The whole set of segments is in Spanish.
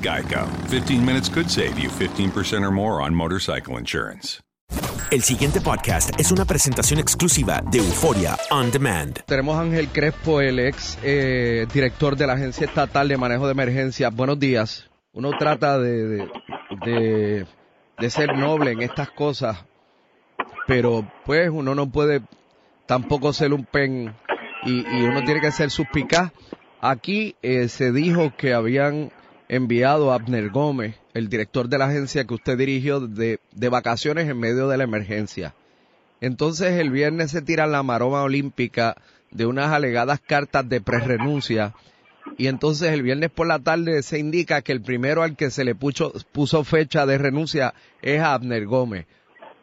Geico. 15 minutes could save you 15% or more on motorcycle insurance. El siguiente podcast es una presentación exclusiva de Euforia On Demand. Tenemos a Ángel Crespo, el ex eh, director de la Agencia Estatal de Manejo de Emergencias. Buenos días. Uno trata de, de, de, de ser noble en estas cosas, pero pues uno no puede tampoco ser un pen y, y uno tiene que ser suspicaz. Aquí eh, se dijo que habían enviado a Abner Gómez, el director de la agencia que usted dirigió, de, de vacaciones en medio de la emergencia. Entonces el viernes se tira la maroma olímpica de unas alegadas cartas de prerenuncia y entonces el viernes por la tarde se indica que el primero al que se le puso, puso fecha de renuncia es a Abner Gómez.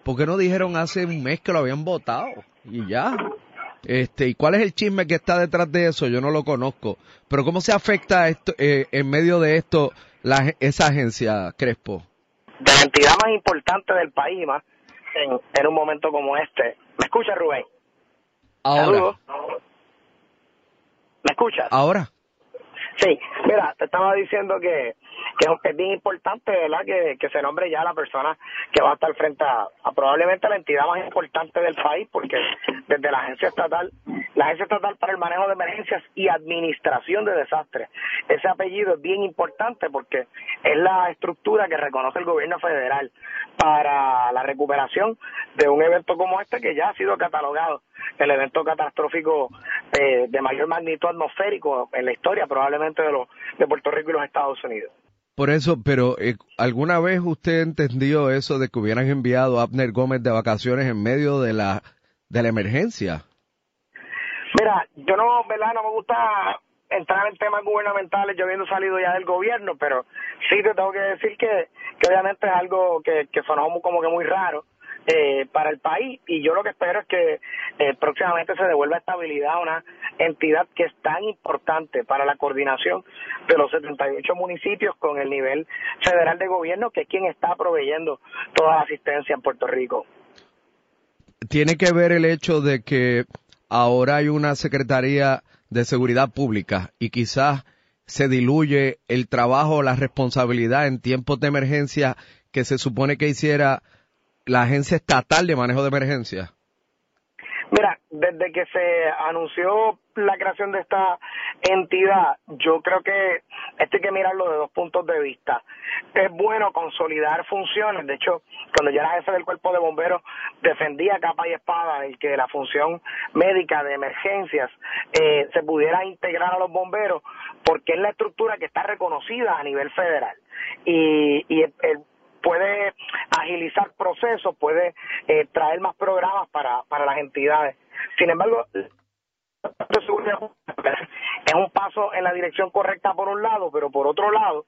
¿Por qué no dijeron hace un mes que lo habían votado? Y ya. Este, ¿y cuál es el chisme que está detrás de eso? Yo no lo conozco. Pero ¿cómo se afecta esto, eh, en medio de esto la, esa agencia, Crespo? De la entidad más importante del país, más en, en un momento como este. ¿Me escucha, Rubén? Ahora. ¿Me escuchas? Ahora. Sí, mira, te estaba diciendo que, que es bien importante, ¿verdad?, que, que se nombre ya la persona que va a estar frente a, a, probablemente la entidad más importante del país, porque desde la agencia estatal, la agencia estatal para el manejo de emergencias y administración de desastres, ese apellido es bien importante porque es la estructura que reconoce el gobierno federal para la recuperación de un evento como este que ya ha sido catalogado el evento catastrófico eh, de mayor magnitud atmosférico en la historia probablemente de, los, de Puerto Rico y los Estados Unidos. Por eso, pero eh, ¿alguna vez usted entendió eso de que hubieran enviado a Abner Gómez de vacaciones en medio de la de la emergencia? Mira, yo no, ¿verdad? No me gusta entrar en temas gubernamentales yo habiendo salido ya del gobierno, pero sí te tengo que decir que, que obviamente es algo que, que sonó como que muy raro eh, para el país y yo lo que espero es que eh, próximamente se devuelva estabilidad a una entidad que es tan importante para la coordinación de los 78 municipios con el nivel federal de gobierno que es quien está proveyendo toda la asistencia en Puerto Rico. Tiene que ver el hecho de que ahora hay una Secretaría de Seguridad Pública y quizás se diluye el trabajo, la responsabilidad en tiempos de emergencia que se supone que hiciera la Agencia Estatal de Manejo de Emergencia? Mira, Mira, desde que se anunció la creación de esta entidad, yo creo que esto hay que mirarlo de dos puntos de vista. Es bueno consolidar funciones, de hecho, cuando yo era jefe del cuerpo de bomberos, defendía capa y espada el que la función médica de emergencias eh, se pudiera integrar a los bomberos, porque es la estructura que está reconocida a nivel federal. Y, y el puede agilizar procesos, puede eh, traer más programas para, para las entidades. Sin embargo, es un paso en la dirección correcta por un lado, pero por otro lado,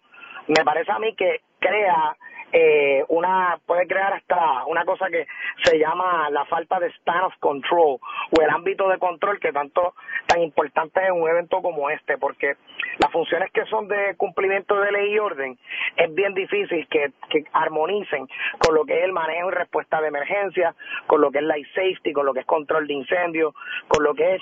me parece a mí que crea eh, una puede crear hasta una cosa que se llama la falta de span of control o el ámbito de control que tanto tan importante es un evento como este porque las funciones que son de cumplimiento de ley y orden es bien difícil que, que armonicen con lo que es el manejo y respuesta de emergencia, con lo que es life safety, con lo que es control de incendios, con lo que es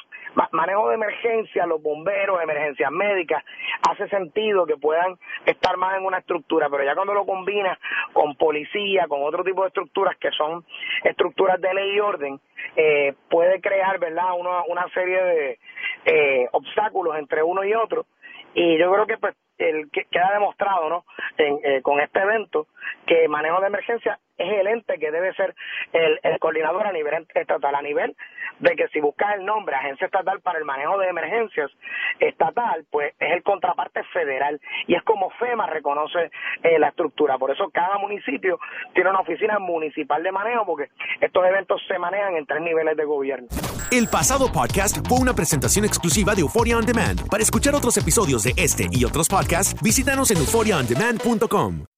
manejo de emergencia, los bomberos, emergencias médicas, hace sentido que puedan estar más en una estructura, pero ya cuando lo combinas con policía, con otro tipo de estructuras que son estructuras de ley y orden, eh, puede crear, ¿verdad?, una, una serie de eh, obstáculos entre uno y otro. Y yo creo que pues el que queda demostrado, ¿no?, eh, con este evento que manejo de emergencia es el ente que debe ser el, el coordinador a nivel estatal, a nivel de que si buscas el nombre Agencia Estatal para el Manejo de Emergencias Estatal, pues es el contraparte federal y es como FEMA reconoce eh, la estructura. Por eso cada municipio tiene una oficina municipal de manejo porque estos eventos se manejan en tres niveles de gobierno. El pasado podcast fue una presentación exclusiva de Euphoria On Demand. Para escuchar otros episodios de este y otros podcasts, visítanos en euphoriaondemand.com.